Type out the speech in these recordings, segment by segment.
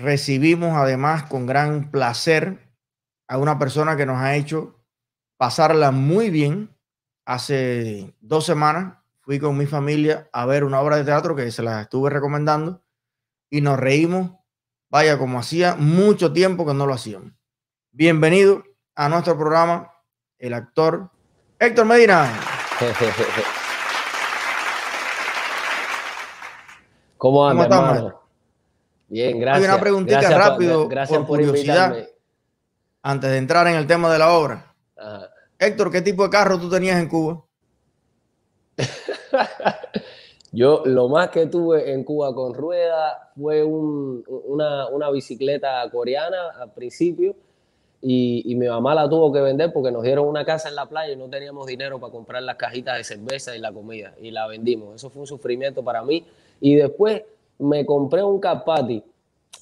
recibimos además con gran placer a una persona que nos ha hecho pasarla muy bien. Hace dos semanas fui con mi familia a ver una obra de teatro que se la estuve recomendando y nos reímos, vaya, como hacía mucho tiempo que no lo hacíamos. Bienvenido a nuestro programa, el actor Héctor Medina. ¿Cómo anda, hermano? Bien, gracias. Hay una preguntita rápido, gracias por, curiosidad, antes de entrar en el tema de la obra. Héctor, ¿qué tipo de carro tú tenías en Cuba? Yo lo más que tuve en Cuba con rueda fue una, una, bicicleta coreana al principio y, mi mamá la tuvo que vender porque nos dieron una casa en la playa y no teníamos dinero para comprar las cajitas de cerveza y la comida y la vendimos. Eso fue un sufrimiento para mí. Y después me compré un Capati,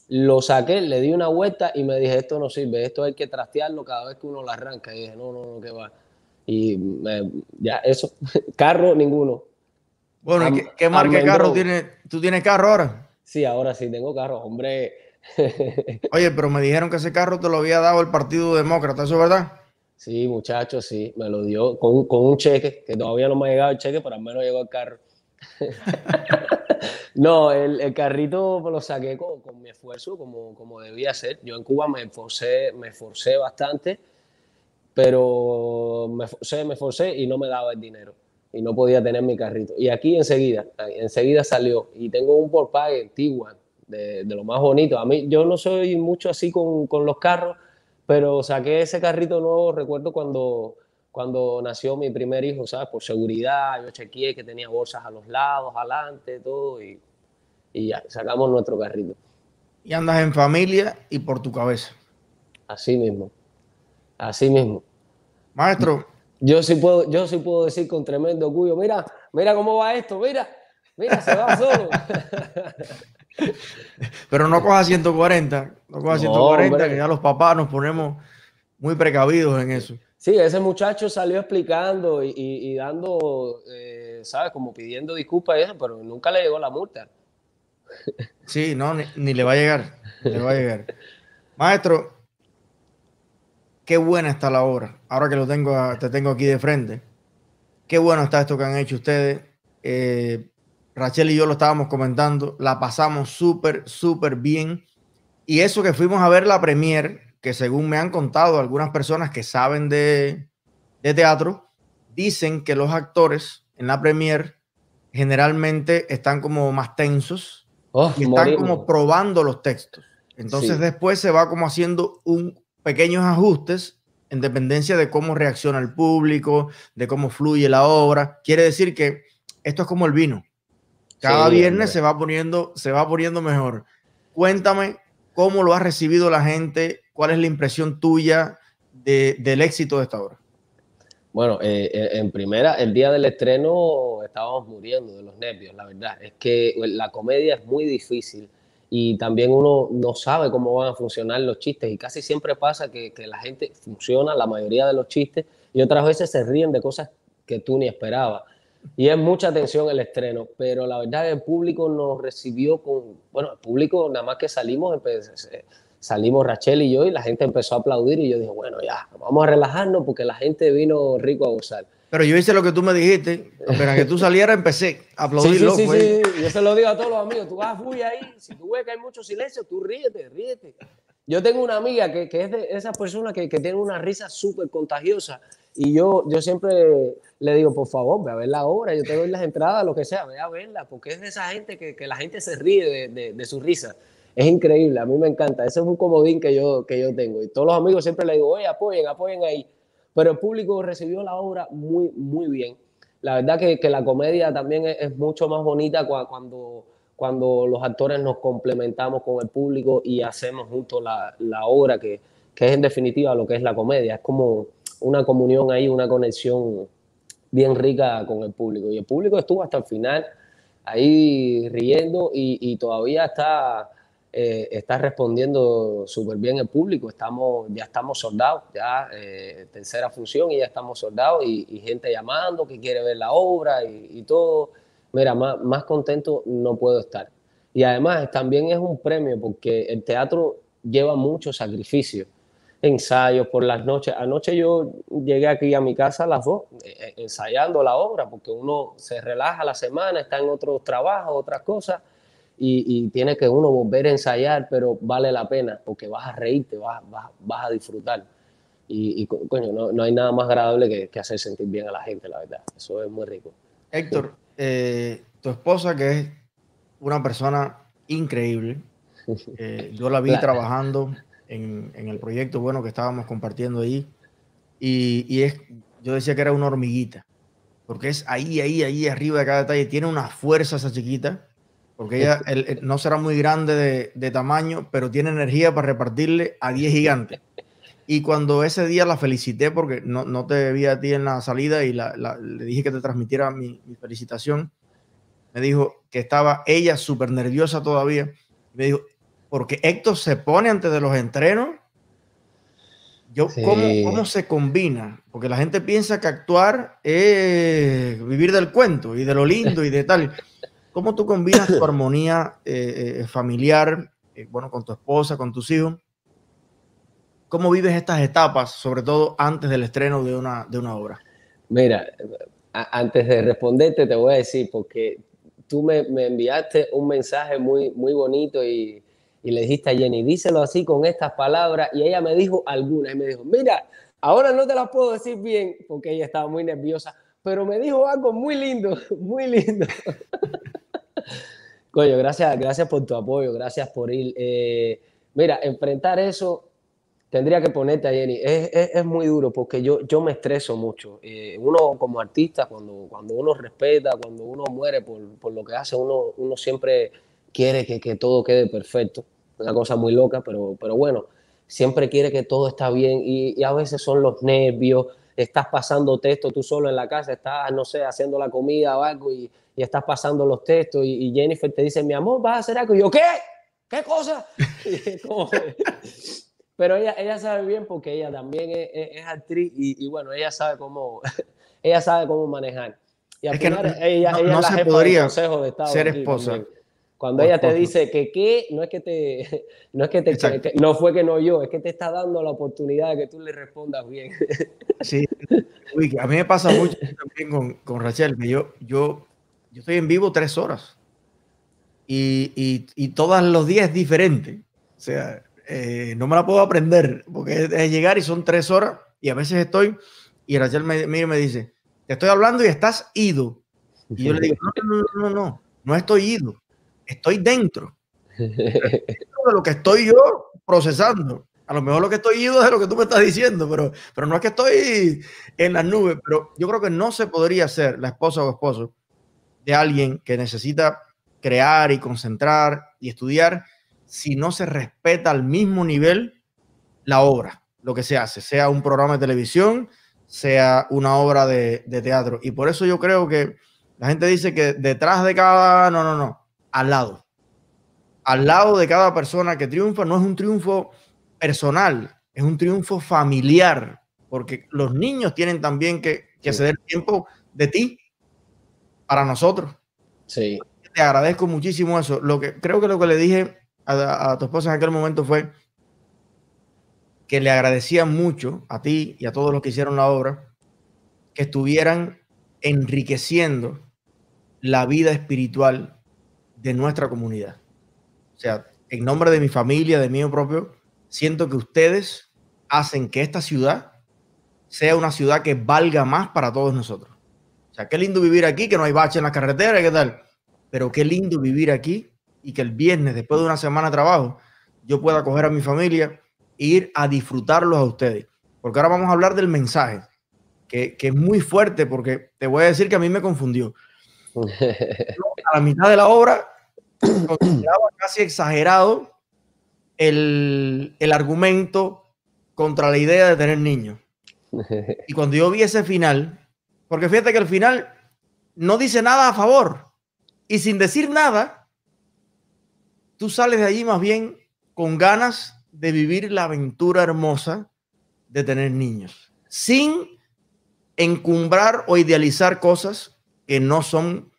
lo saqué, le di una vuelta y me dije, esto no sirve, esto hay que trastearlo cada vez que uno lo arranca. Y dije, no, no, no, que va. Y ya, eso, carro ninguno. Bueno, ¿qué, qué marca de carro tienes? ¿Tú tienes carro ahora? Sí, ahora sí tengo carro, hombre Oye, pero me dijeron que ese carro te lo había dado el Partido Demócrata, ¿eso es verdad? Sí, muchachos, sí, me lo dio con, un cheque, que todavía no me ha llegado el cheque, pero al menos llegó el carro. no, el, carrito lo saqué con, mi esfuerzo, como, como debía ser. Yo en Cuba me esforcé, me esforcé bastante, pero me esforcé y no me daba el dinero. Y no podía tener mi carrito. Y aquí enseguida, enseguida salió. Y tengo un porpague Tiguan de, lo más bonito. A mí, yo no soy mucho así con, con, los carros, pero saqué ese carrito nuevo, recuerdo cuando, cuando nació mi primer hijo, ¿sabes? Por seguridad, yo chequeé que tenía bolsas a los lados, adelante, todo, y, y ya, sacamos nuestro carrito. Y andas en familia y por tu cabeza. Así mismo, así mismo. Maestro. Yo sí puedo, yo sí puedo decir con tremendo orgullo, mira, mira cómo va esto, mira, mira, se va solo. Pero no coja 140, no coja 140, que ya los papás nos ponemos muy precavidos en eso. Sí, ese muchacho salió explicando y, dando, eh, ¿sabes? Como pidiendo disculpas y pero nunca le llegó la multa. Sí, no, ni, le va a llegar, le va a llegar. Maestro, qué buena está la obra. Ahora que lo tengo, te tengo aquí de frente. Qué bueno está esto que han hecho ustedes. Eh, Rachel y yo lo estábamos comentando, la pasamos súper, súper bien. Y eso que fuimos a ver la premier, que según me han contado algunas personas que saben de, teatro, dicen que los actores en la premier generalmente están como más tensos oh, y están como probando los textos. Entonces después se va como haciendo un pequeños ajustes en dependencia de cómo reacciona el público, de cómo fluye la obra. Quiere decir que esto es como el vino. Cada viernes se va poniendo, se va poniendo mejor. Cuéntame cómo lo ha recibido la gente, cuál es la impresión tuya del éxito de esta obra. Bueno, eh, eh, en primera, el día del estreno estábamos muriendo de los nervios, la verdad. Es que la comedia es muy difícil y también uno no sabe cómo van a funcionar los chistes y casi siempre pasa que, que la gente funciona la mayoría de los chistes y otras veces se ríen de cosas que tú ni esperabas y es mucha atención el estreno, pero la verdad el público nos recibió con, bueno, el público nada más que salimos, salimos Rachel y yo y la gente empezó a aplaudir y yo dije, bueno, ya, vamos a relajarnos porque la gente vino rico a gozar. Pero yo hice lo que tú me dijiste, apenas que tú salieras empecé a aplaudir. Sí, sí, sí, sí, yo se lo digo a todos los amigos, tú vas muy ahí, si tú ves que hay mucho silencio, tú ríete, ríete. Yo tengo una amiga que, que es de esas personas que, que tiene una risa súper contagiosa y yo, yo siempre le digo, por favor, ve a ver la obra, yo te doy las entradas, lo que sea, ve a verla, porque es de esa gente que, que la gente se ríe de, de, su risa. Es increíble, a mí me encanta. Ese es un comodín que yo, que yo tengo. Y todos los amigos siempre le digo, oye, apoyen, apoyen ahí. Pero el público recibió la obra muy, muy bien. La verdad que, que la comedia también es, es, mucho más bonita cuando, cuando los actores nos complementamos con el público y hacemos juntos la, la obra, que, que es en definitiva lo que es la comedia. Es como una comunión ahí, una conexión bien rica con el público. Y el público estuvo hasta el final ahí riendo y, todavía está, eh, está respondiendo súper bien el público. Estamos, ya estamos soldados, ya eh, tercera función y ya estamos soldados y, gente llamando que quiere ver la obra y, todo. Mira, más, más contento no puedo estar. Y además también es un premio porque el teatro lleva mucho sacrificio. Ensayos por las noches. Anoche yo llegué aquí a mi casa a las dos eh, eh, ensayando la obra porque uno se relaja la semana, está en otros trabajos, otras cosas y, tiene que uno volver a ensayar, pero vale la pena porque vas a reírte, vas, vas, a disfrutar. Y, coño, no, no, hay nada más agradable que, que, hacer sentir bien a la gente, la verdad. Eso es muy rico. Héctor, eh, tu esposa que es una persona increíble. Eh, yo la vi trabajando en, en, el proyecto bueno que estábamos compartiendo ahí. Y, y, es, yo decía que era una hormiguita, porque es ahí, ahí, ahí, arriba de cada detalle. Tiene una fuerza esa chiquita, porque ella no será muy grande de, de, tamaño, pero tiene energía para repartirle a 10 gigantes. Y cuando ese día la felicité, porque no, no te vi a ti en la salida y la, le dije que te transmitiera mi, mi felicitación, me dijo que estaba ella súper nerviosa todavía. Me dijo, porque Héctor se pone antes de los entrenos. Yo, ¿cómo, ¿cómo, se combina? Porque la gente piensa que actuar es vivir del cuento y de lo lindo y de tal. ¿Cómo tú combinas tu armonía eh, eh, familiar, eh, bueno, con tu esposa, con tus hijos? ¿Cómo vives estas etapas, sobre todo antes del estreno de una, de una obra? Mira, antes de responderte te voy a decir, porque tú me, me enviaste un mensaje muy, muy bonito y, y, le dijiste a Jenny, díselo así con estas palabras y ella me dijo algunas y me dijo, mira, ahora no te las puedo decir bien porque ella estaba muy nerviosa, pero me dijo algo muy lindo, muy lindo. Coño, gracias, gracias por tu apoyo, gracias por ir. Eh, mira, enfrentar eso tendría que ponerte a Jenny. Es, muy duro porque yo, yo me estreso mucho. Eh, uno como artista, cuando, cuando uno respeta, cuando uno muere por, por lo que hace, uno, uno siempre quiere que, que, todo quede perfecto. Una cosa muy loca, pero, pero bueno, siempre quiere que todo está bien y, a veces son los nervios. Estás pasando texto tú solo en la casa, estás, no sé, haciendo la comida o algo y, y estás pasando los textos y, y, Jennifer te dice, mi amor, vas a hacer algo. Y yo, ¿qué? ¿Qué cosa? pero ella, ella sabe bien porque ella también es, es, actriz y, y, bueno, ella sabe cómo, ella sabe cómo manejar. Y al es final, que ella, no, ella no es la se podría consejo de Estado ser esposa. También. Cuando ella te dice que qué, no es que te, no es que te, que, no fue que no yo, es que te está dando la oportunidad de que tú le respondas bien. Sí, uy, a mí me pasa mucho también con, con Rachel, que yo, yo, yo estoy en vivo tres horas y, y, y todos los días es diferente. O sea, eh, no me la puedo aprender porque es, es, llegar y son tres horas y a veces estoy y Rachel me, me, me dice, te estoy hablando y estás ido. Y yo le digo, no, no, no, no, no, no estoy ido, estoy dentro. dentro de lo que estoy yo procesando. A lo mejor lo que estoy ido es lo que tú me estás diciendo, pero, pero no es que estoy en las nubes, pero yo creo que no se podría ser la esposa o esposo de alguien que necesita crear y concentrar y estudiar si no se respeta al mismo nivel la obra, lo que se hace, sea un programa de televisión, sea una obra de, de, teatro. Y por eso yo creo que la gente dice que detrás de cada, no, no, no, al lado. Al lado de cada persona que triunfa no es un triunfo personal, es un triunfo familiar, porque los niños tienen también que, que ceder tiempo de ti para nosotros. Sí. Te agradezco muchísimo eso. Lo que creo que lo que le dije a, a, tu esposa en aquel momento fue que le agradecía mucho a ti y a todos los que hicieron la obra que estuvieran enriqueciendo la vida espiritual de nuestra comunidad. O sea, en nombre de mi familia, de mío propio, siento que ustedes hacen que esta ciudad sea una ciudad que valga más para todos nosotros. O sea, qué lindo vivir aquí, que no hay bache en la carretera, ¿qué tal? Pero qué lindo vivir aquí y que el viernes, después de una semana de trabajo, yo pueda coger a mi familia e ir a disfrutarlos a ustedes. Porque ahora vamos a hablar del mensaje, que, que es muy fuerte, porque te voy a decir que a mí me confundió. a la mitad de la obra, consideraba casi exagerado el, el argumento contra la idea de tener niños. Y cuando yo vi ese final, porque fíjate que el final no dice nada a favor, y sin decir nada, tú sales de allí más bien con ganas de vivir la aventura hermosa de tener niños, sin encumbrar o idealizar cosas que no son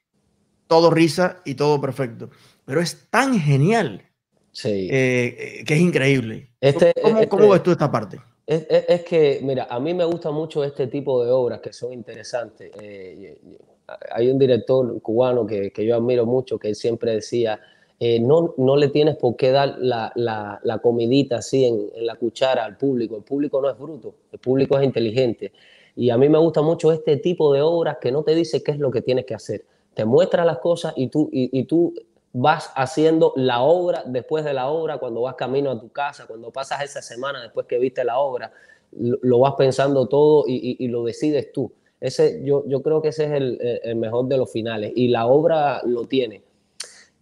todo risa y todo perfecto. pero es tan genial Sí. eh, que es increíble. Este- ¿Cómo, este- cómo ves tú esta parte? Es, es- es que, mira, a mí me gusta mucho este tipo de obras que son interesantes. Eh, hay un director cubano que, que yo admiro mucho que él siempre decía, eh, no, no le tienes por qué dar la, la- la comidita así en, en la cuchara al público. El público no es bruto, el público es inteligente. Y a mí me gusta mucho este tipo de obras que no te dice qué es lo que tienes que hacer. Te muestra las cosas y tú, y, tú vas haciendo la obra después de la obra, cuando vas camino a tu casa, cuando pasas esa semana después que viste la obra, lo, vas pensando todo y, lo decides tú. Ese, yo, yo creo que ese es el, mejor de los finales y la obra lo tiene.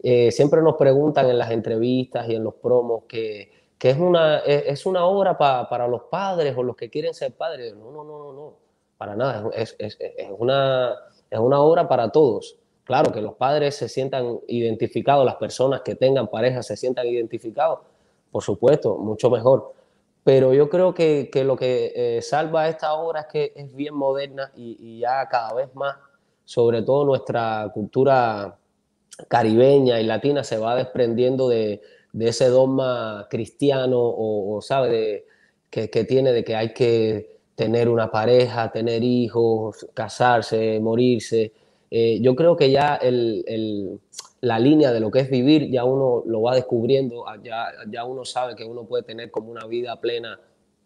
Eh, siempre nos preguntan en las entrevistas y en los promos que, que es, una, es, es una obra pa- para los padres o los que quieren ser padres. No, no, no, no, no, para nada. Es, es- es- una, es una obra para todos. Claro, que los padres se sientan identificados, las personas que tengan pareja se sientan identificados, por supuesto, mucho mejor. Pero yo creo que, que lo que eh, salva esta obra es que es bien moderna y, y ya cada vez más, sobre todo nuestra cultura caribeña y latina se va desprendiendo de, de ese dogma cristiano o, o, sabe, de- que, que tiene de que hay que tener una pareja, tener hijos, casarse, morirse. Eh, yo creo que ya la línea de lo que es vivir ya uno lo va descubriendo, ya, ya uno sabe que uno puede tener como una vida plena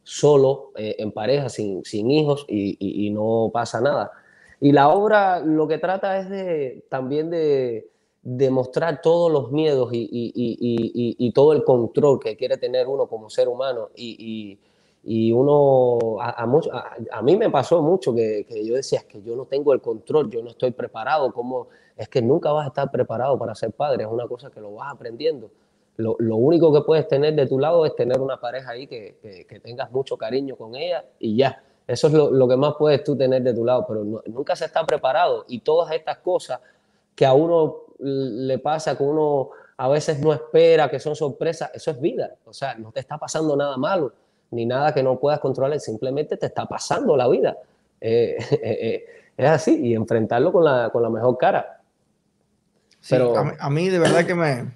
solo, eh, en pareja, sin, sin hijos y, y- no pasa nada. Y la obra lo que trata es de también de, de mostrar todos los miedos y, y- y- todo el control que quiere tener uno como ser humano. Y- y uno, a, a mucho- a- a mí me pasó mucho que, que yo decía, es que yo no tengo el control, yo no estoy preparado, como es que nunca vas a estar preparado para ser padre, es una cosa que lo vas aprendiendo. Lo, lo único que puedes tener de tu lado es tener una pareja ahí que, que- que tengas mucho cariño con ella y ya. Eso es lo, lo que más puedes tú tener de tu lado, pero no- nunca se está preparado. Y todas estas cosas que a uno le pasa, que uno a veces no espera, que son sorpresas, eso es vida. O sea, no te está pasando nada malo, ni nada que no puedas controlar, simplemente te está pasando la vida. Eh, eh, eh, es así, y enfrentarlo con la, con la mejor cara. Sí, Pero- a, mí, a mí de verdad que me,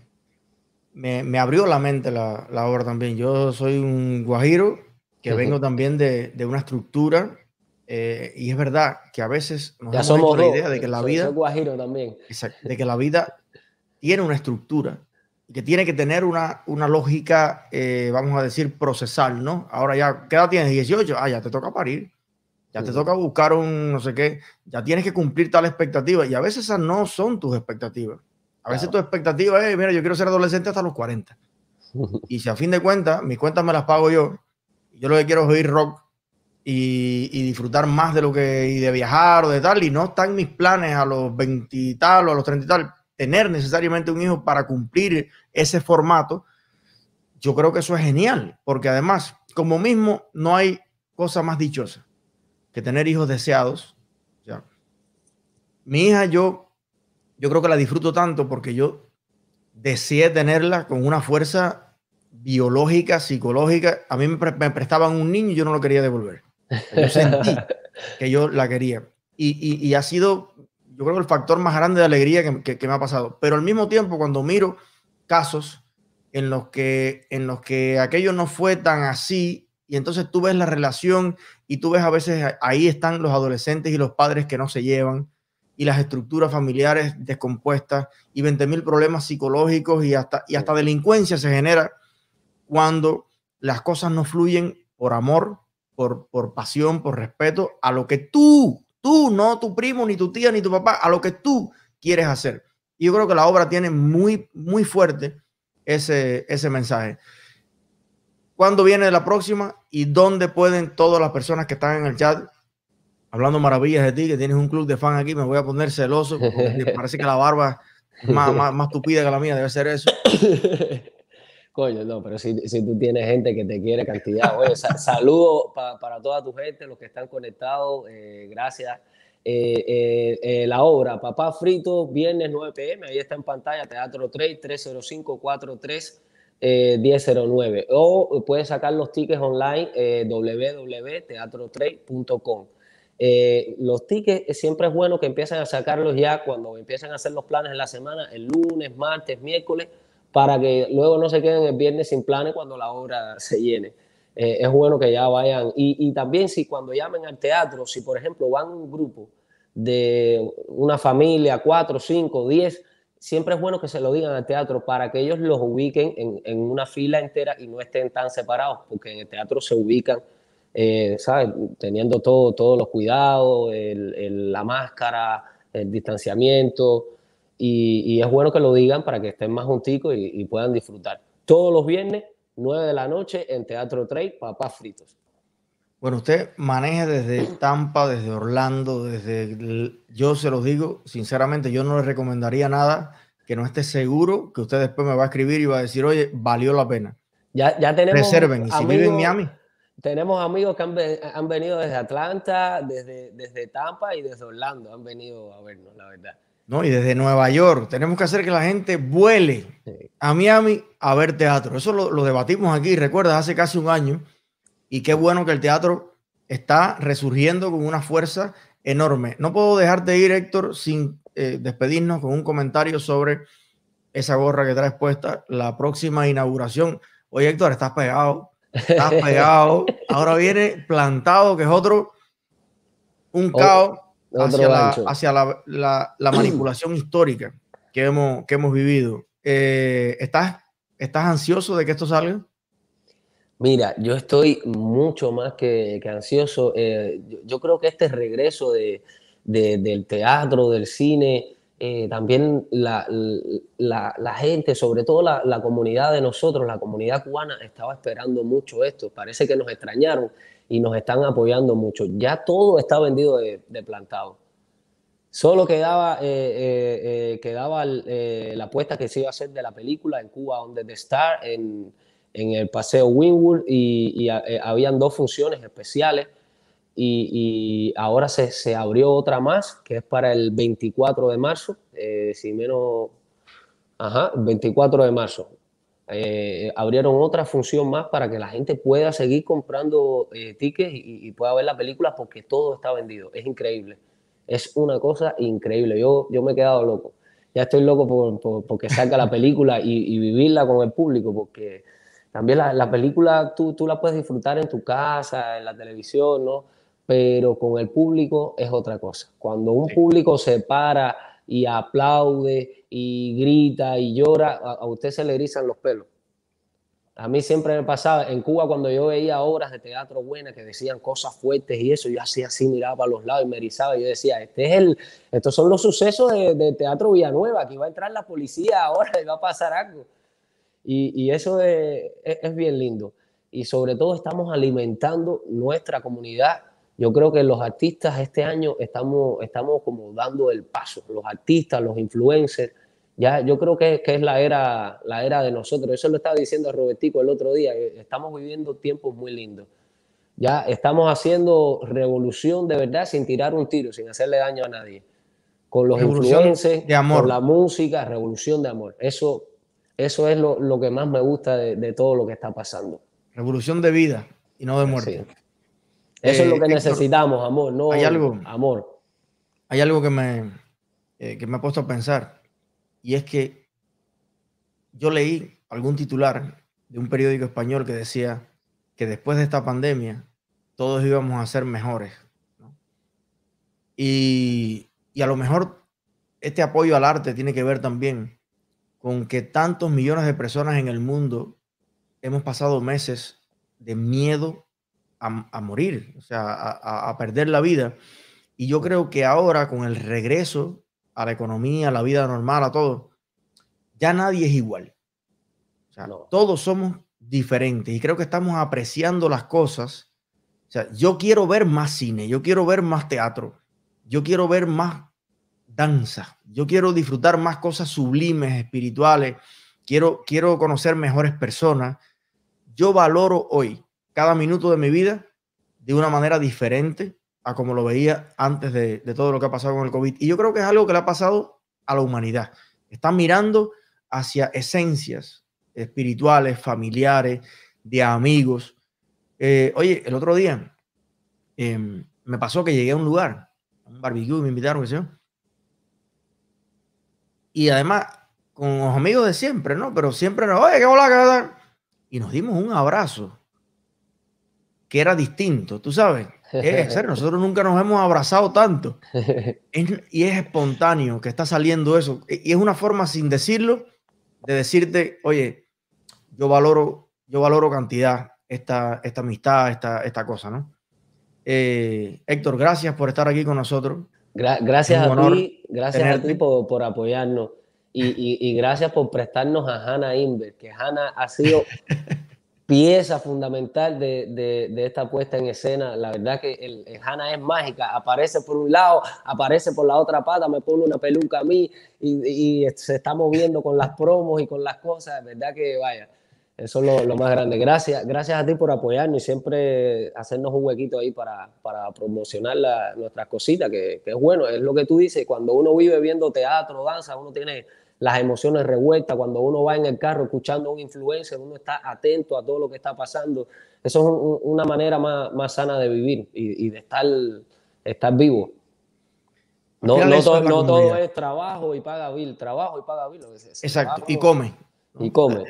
me, me abrió la mente la, la obra también. Yo soy un guajiro que Ujú. vengo también de, de una estructura eh, y es verdad que a veces nos Ya hemos somos hecho la idea de que la Soy- vida, guajiro también. exacto, de que la vida tiene una estructura y que tiene que tener una, una lógica, eh, vamos a decir, procesal, ¿no? Ahora ya, ¿qué edad tienes? 18, ah, ya te toca parir, ya te toca buscar un no sé qué, ya tienes que cumplir tal expectativa y a veces esas no son tus expectativas. A veces tu Claro. expectativa es, mira, yo quiero ser adolescente hasta los 40. Y si a fin de cuentas, mis cuentas me las pago yo, yo lo que quiero es oír rock y, y disfrutar más de lo que, y de viajar o de tal, y no están mis planes a los 20 y tal o a los 30 y tal, tener necesariamente un hijo para cumplir ese formato, yo creo que eso es genial, porque además, como mismo, no hay cosa más dichosa que tener hijos deseados. Sea, mi hija, yo, yo creo que la disfruto tanto porque yo deseé tenerla con una fuerza biológica, psicológica. A mí me, pre- me prestaban un niño y yo no lo quería devolver. Yo sentí que yo la quería. Y, y- y ha sido, yo creo, el factor más grande de alegría que, que- que me ha pasado. Pero al mismo tiempo, cuando miro casos en los que, en los que aquello no fue tan así, y entonces tú ves la relación y tú ves a veces ahí están los adolescentes y los padres que no se llevan y las estructuras familiares descompuestas y 20 mil problemas psicológicos y hasta, y hasta delincuencia se genera cuando las cosas no fluyen por amor, por, por pasión, por respeto a lo que tú, tú, no tu primo, ni tu tía, ni tu papá, a lo que tú quieres hacer. Y yo creo que la obra tiene muy, muy fuerte ese, ese mensaje. ¿Cuándo viene la próxima y dónde pueden todas las personas que están en el chat hablando maravillas de ti, que tienes un club de fan aquí? Me voy a poner celoso porque parece que la barba es más, más, más tupida que la mía, debe ser eso. Coño, no, pero si, si tú tienes gente que te quiere cantidad, oye, sa- saludo pa- para toda tu gente, los que están conectados, eh, gracias. Eh, eh, la obra Papá Frito, viernes 9 pm, ahí está en pantalla, Teatro 3, 305-43. Eh, 1009 o puedes sacar los tickets online eh, www.teatro3.com Eh, los tickets siempre es bueno que empiecen a sacarlos ya cuando empiecen a hacer los planes en la semana, el lunes, martes, miércoles, para que luego no se queden el viernes sin planes cuando la obra se llene. Eh, es bueno que ya vayan. Y, también si cuando llamen al teatro, si por ejemplo van un grupo de una familia, cuatro, cinco, diez, siempre es bueno que se lo digan al teatro para que ellos los ubiquen en, una fila entera y no estén tan separados, porque en el teatro se ubican, eh, ¿sabes? Teniendo todo, todos los cuidados, la máscara, el distanciamiento, y, es bueno que lo digan para que estén más junticos y, y puedan disfrutar. Todos los viernes 9 de la noche en Teatro Trade, Papás Fritos. Bueno, usted maneja desde Tampa, desde Orlando, desde... yo se los digo, sinceramente, yo no le recomendaría nada que no esté seguro que usted después me va a escribir y va a decir, oye, valió la pena. Ya, ya tenemos... Reserven. Y si vive en Miami. Tenemos amigos que han, venido desde Atlanta, desde, desde Tampa y desde Orlando. Han venido a vernos, la verdad. ¿No? Y desde Nueva York, tenemos que hacer que la gente vuele a Miami a ver teatro. Eso lo, debatimos aquí, recuerdas, hace casi un año. Y qué bueno que el teatro está resurgiendo con una fuerza enorme. No puedo dejarte ir, Héctor, sin eh, despedirnos con un comentario sobre esa gorra que traes puesta, la próxima inauguración. Oye, Héctor, estás pegado, estás pegado. Ahora viene plantado, que es otro, un caos hacia, la, hacia la, la, manipulación histórica que hemos, que hemos vivido. Eh, ¿estás, ¿Estás ansioso de que esto salga? Mira, yo estoy mucho más que, que ansioso. Eh, yo, creo que este regreso de, de, del teatro, del cine, eh, también la, la, la, gente, sobre todo la, comunidad de nosotros, la comunidad cubana, estaba esperando mucho esto. Parece que nos extrañaron y nos están apoyando mucho. Ya todo está vendido de, plantado. Solo quedaba, eh, eh, eh, quedaba la apuesta que se iba a hacer de la película en Cuba, donde the en, en el Paseo Winwood, y, habían dos funciones especiales. Y, ahora se, se, abrió otra más, que es para el 24 de marzo, si menos, ajá, 24 de marzo. Eh, abrieron otra función más para que la gente pueda seguir comprando eh, tickets y, pueda ver la película porque todo está vendido. Es increíble. Es una cosa increíble. Yo, yo me he quedado loco. Ya estoy loco por, porque salga la película y, vivirla con el público porque también la, la, película tú, tú la puedes disfrutar en tu casa, en la televisión, ¿no? Pero con el público es otra cosa. Cuando un público se para y aplaude y grita y llora, a, usted se le erizan los pelos. A mí siempre me pasaba, en Cuba cuando yo veía obras de teatro buenas que decían cosas fuertes y eso, yo hacía así, miraba para los lados y me erizaba y yo decía, este es el, estos son los sucesos de, Teatro Villanueva, aquí va a entrar la policía ahora y va a pasar algo. Y, eso es, es bien lindo. Y sobre todo estamos alimentando nuestra comunidad yo creo que los artistas este año estamos, estamos como dando el paso, los artistas, los influencers, ya yo creo que, que, es la era, la era de nosotros. Eso lo estaba diciendo a Robertico el otro día, estamos viviendo tiempos muy lindos. Ya estamos haciendo revolución de verdad sin tirar un tiro, sin hacerle daño a nadie. Con los influencers, de amor. con la música, revolución de amor. Eso, eso es lo, lo que más me gusta de, de, todo lo que está pasando. Revolución de vida y no de muerte. Eso es lo eh, que necesitamos, amor, no hay algo, amor. Hay algo que me, eh, que me ha puesto a pensar y es que yo leí algún titular de un periódico español que decía que después de esta pandemia todos íbamos a ser mejores. Y, y a lo mejor este apoyo al arte tiene que ver también con que tantos millones de personas en el mundo hemos pasado meses de miedo a, morir, o sea, a, perder la vida. Y yo creo que ahora, con el regreso a la economía, a la vida normal, a todo, ya nadie es igual. O sea, todos somos diferentes y creo que estamos apreciando las cosas. O sea, yo quiero ver más cine, yo quiero ver más teatro, yo quiero ver más danza, yo quiero disfrutar más cosas sublimes, espirituales, quiero, quiero conocer mejores personas. Yo valoro hoy cada minuto de mi vida de una manera diferente a como lo veía antes de, todo lo que ha pasado con el COVID. Y yo creo que es algo que le ha pasado a la humanidad. Están mirando hacia esencias espirituales, familiares, de amigos. Eh, oye, el otro día, em, me pasó que llegué a un lugar, a un barbecue, me invitaron. Y además, con los amigos de siempre, ¿no? Pero siempre era, oye, qué hola. Y nos dimos un abrazo que era distinto, tú sabes. Es serio, nosotros nunca nos hemos abrazado tanto. y es espontáneo que está saliendo eso. Y es una forma, sin decirlo, de decirte, oye, yo valoro, yo valoro cantidad esta, esta amistad, esta, esta cosa, ¿no? Eh, Héctor, gracias por estar aquí con nosotros. gracias a ti, gracias a ti por, por apoyarnos. Y, y, y, gracias por prestarnos a Hannah Inver, que Hannah ha sido pieza fundamental de, de, esta puesta en escena. La verdad que el, Hanna es mágica. Aparece por un lado, aparece por la otra pata, me pone una peluca a mí y, y se está moviendo con las promos y con las cosas. De verdad que vaya, eso es lo, más grande. Gracias, gracias a ti por apoyarnos y siempre hacernos un huequito ahí para, para promocionar nuestras cositas, que, que es bueno, es lo que tú dices. Cuando uno vive viendo teatro, danza, uno tiene las emociones revueltas, cuando uno va en el carro escuchando a un influencer, uno está atento a todo lo que está pasando. Eso es una manera más, más, sana de vivir y, de estar, estar vivo. No, no, todo, es trabajo y paga bill, trabajo y paga bill. Exacto, y come. Y come.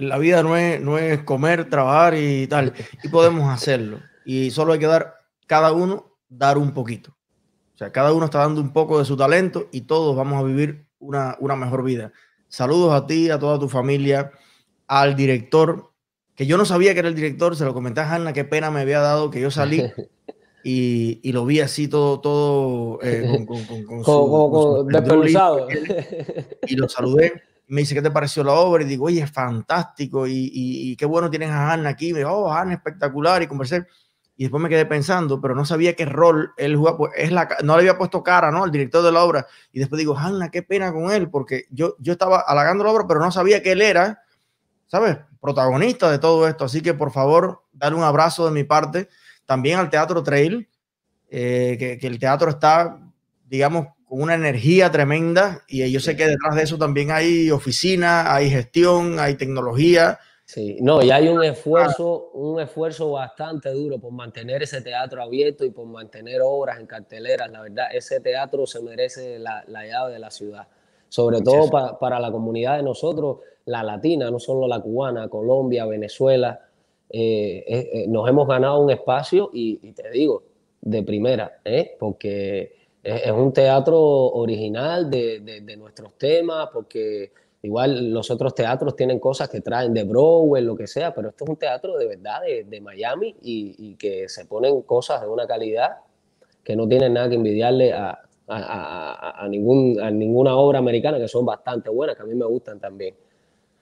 la vida no es, no es comer, trabajar y tal. Y podemos hacerlo. Y solo hay que dar, cada uno, dar un poquito. O sea, cada uno está dando un poco de su talento y todos vamos a vivir una, mejor vida. Saludos a ti, a toda tu familia, al director, que yo no sabía que era el director, se lo comenté a Hanna, qué pena me había dado que yo salí y, lo vi así todo, todo eh, con, con, su, y lo saludé. Me dice, ¿qué te pareció la obra? Y digo, oye, es fantástico y, qué bueno tienes a Hanna aquí. Me dijo, oh, Hanna, espectacular. Y conversé. Y después me quedé pensando, pero no sabía qué rol él jugaba, pues es la, no le había puesto cara, ¿no? El director de la obra. Y después digo, Hanna, qué pena con él, porque yo, yo estaba halagando la obra, pero no sabía que él era, ¿sabes? Protagonista de todo esto. Así que por favor, dale un abrazo de mi parte también al Teatro Trail, eh, que, que el teatro está, digamos, con una energía tremenda y yo sé que detrás de eso también hay oficina, hay gestión, hay tecnología Sí, no, y hay un esfuerzo, un esfuerzo bastante duro por mantener ese teatro abierto y por mantener obras en carteleras. La verdad, ese teatro se merece la, llave de la ciudad, sobre todo para la comunidad de nosotros, la latina, no solo la cubana, Colombia, Venezuela. Eh, eh, eh, nos hemos ganado un espacio y, te digo, de primera, porque es, un teatro original de, de nuestros temas, porque Igual los otros teatros tienen cosas que traen de Broadway, lo que sea, pero esto es un teatro de verdad de, Miami y, que se ponen cosas de una calidad que no tienen nada que envidiarle a, ningún, a ninguna obra americana, que son bastante buenas, que a mí me gustan también.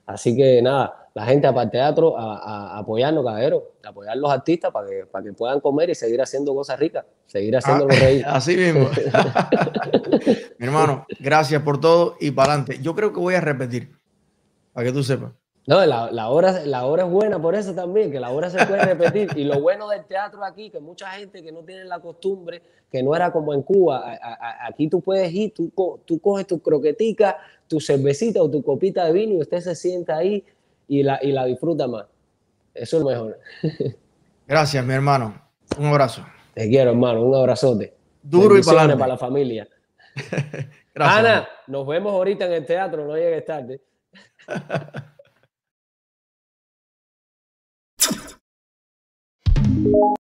Así que nada, la gente para el teatro a, apoyarnos, caballero, apoyar a los artistas para que, para que puedan comer y seguir haciendo cosas ricas, seguir haciendo ah, reír. Así mismo. Mi hermano, gracias por todo y para adelante. Yo creo que voy a repetir, para que tú sepas. No, la, la, obra, la obra es buena por eso también, que la obra se puede repetir. Y lo bueno del teatro aquí, que mucha gente que no tiene la costumbre, que no era como en Cuba, aquí tú puedes ir, tú, tú coges tu croquetica, tu cervecita o tu copita de vino y usted se sienta ahí y la, y la disfruta más. Eso es lo mejor. Gracias, mi hermano. Un abrazo. Te quiero, hermano. Un abrazote. Duro y para, para la familia. Ana, nos vemos ahorita en el teatro. No llegues tarde.